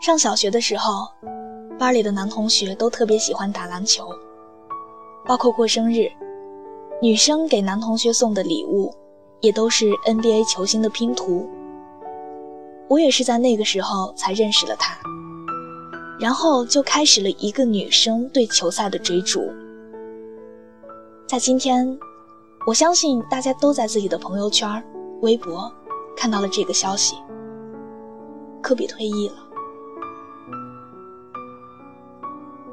上小学的时候，班里的男同学都特别喜欢打篮球，包括过生日，女生给男同学送的礼物也都是 NBA 球星的拼图。我也是在那个时候才认识了他，然后就开始了一个女生对球赛的追逐。在今天，我相信大家都在自己的朋友圈、微博看到了这个消息：科比退役了。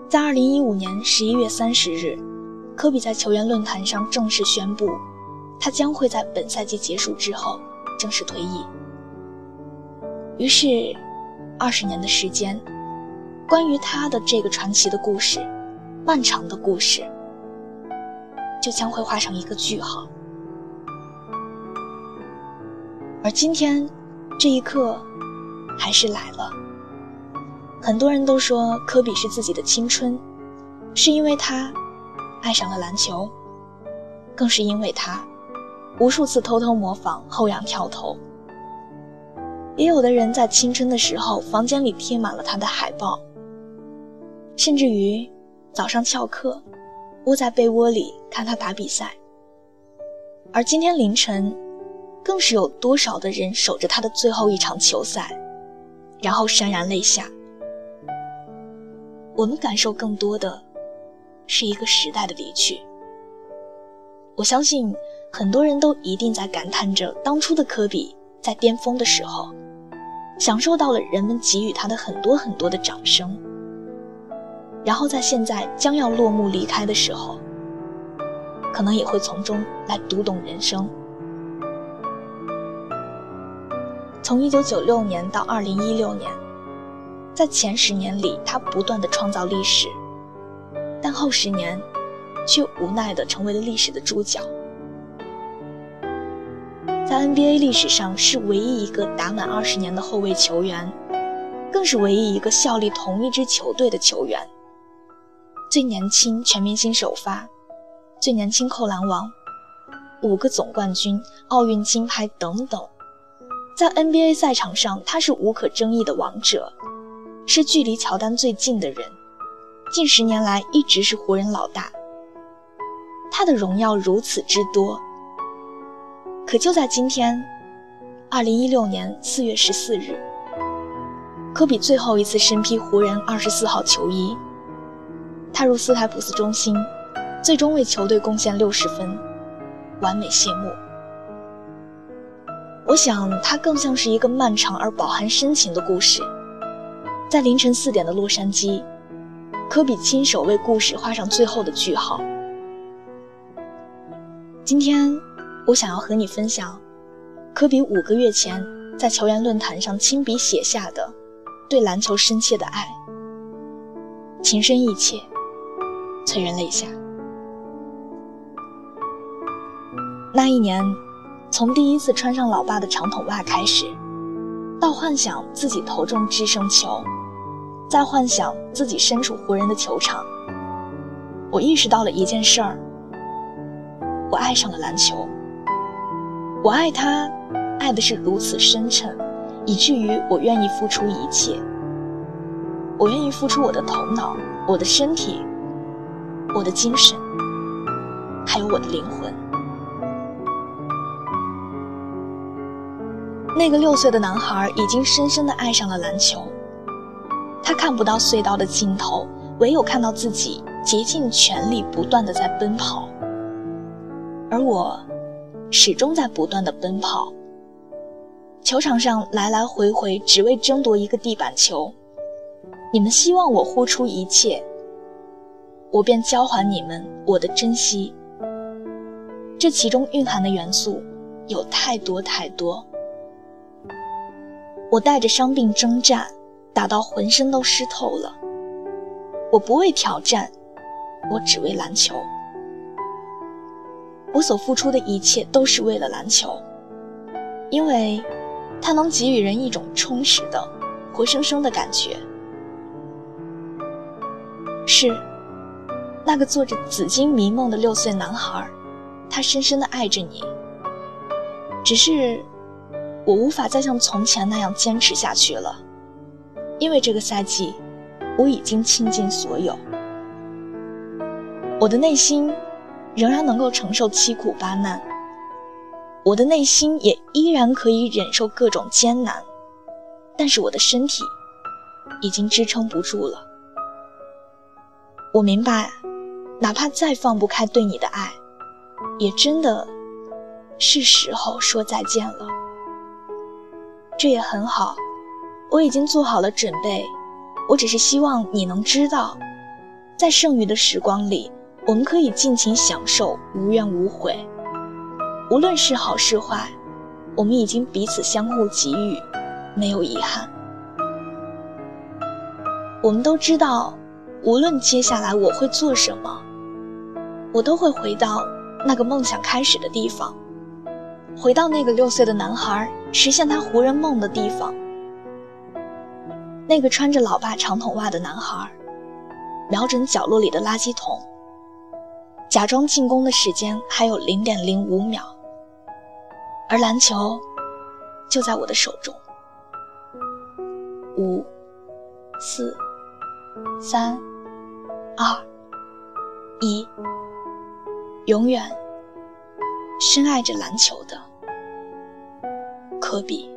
在二零一五年十一月三十日，科比在球员论坛上正式宣布，他将会在本赛季结束之后正式退役。于是，二十年的时间，关于他的这个传奇的故事，漫长的故事，就将会画上一个句号。而今天，这一刻，还是来了。很多人都说科比是自己的青春，是因为他爱上了篮球，更是因为他无数次偷偷模仿后仰跳投。也有的人在青春的时候，房间里贴满了他的海报，甚至于早上翘课，窝在被窝里看他打比赛。而今天凌晨，更是有多少的人守着他的最后一场球赛，然后潸然泪下。我们感受更多的，是一个时代的离去。我相信很多人都一定在感叹着，当初的科比在巅峰的时候，享受到了人们给予他的很多很多的掌声，然后在现在将要落幕离开的时候，可能也会从中来读懂人生。从一九九六年到二零一六年。在前十年里，他不断的创造历史，但后十年，却无奈的成为了历史的主角。在 NBA 历史上，是唯一一个打满二十年的后卫球员，更是唯一一个效力同一支球队的球员。最年轻全明星首发，最年轻扣篮王，五个总冠军、奥运金牌等等，在 NBA 赛场上，他是无可争议的王者。是距离乔丹最近的人，近十年来一直是湖人老大。他的荣耀如此之多，可就在今天，二零一六年四月十四日，科比最后一次身披湖人二十四号球衣，踏入斯台普斯中心，最终为球队贡献六十分，完美谢幕。我想，它更像是一个漫长而饱含深情的故事。在凌晨四点的洛杉矶，科比亲手为故事画上最后的句号。今天，我想要和你分享，科比五个月前在球员论坛上亲笔写下的对篮球深切的爱，情深意切，催人泪下。那一年，从第一次穿上老爸的长筒袜开始，到幻想自己投中制胜球。在幻想自己身处湖人的球场，我意识到了一件事儿：我爱上了篮球。我爱他，爱的是如此深沉，以至于我愿意付出一切。我愿意付出我的头脑、我的身体、我的精神，还有我的灵魂。那个六岁的男孩已经深深地爱上了篮球。他看不到隧道的尽头，唯有看到自己竭尽全力、不断的在奔跑。而我，始终在不断的奔跑。球场上来来回回，只为争夺一个地板球。你们希望我付出一切，我便交还你们我的珍惜。这其中蕴含的元素有太多太多。我带着伤病征战。打到浑身都湿透了。我不为挑战，我只为篮球。我所付出的一切都是为了篮球，因为它能给予人一种充实的、活生生的感觉。是那个做着紫金迷梦的六岁男孩，他深深的爱着你。只是我无法再像从前那样坚持下去了。因为这个赛季，我已经倾尽所有，我的内心仍然能够承受七苦八难，我的内心也依然可以忍受各种艰难，但是我的身体已经支撑不住了。我明白，哪怕再放不开对你的爱，也真的是时候说再见了。这也很好。我已经做好了准备，我只是希望你能知道，在剩余的时光里，我们可以尽情享受，无怨无悔。无论是好是坏，我们已经彼此相互给予，没有遗憾。我们都知道，无论接下来我会做什么，我都会回到那个梦想开始的地方，回到那个六岁的男孩实现他湖人梦的地方。那个穿着老爸长筒袜的男孩，瞄准角落里的垃圾桶，假装进攻的时间还有零点零五秒，而篮球就在我的手中。五、四、三、二、一，永远深爱着篮球的科比。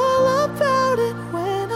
about it when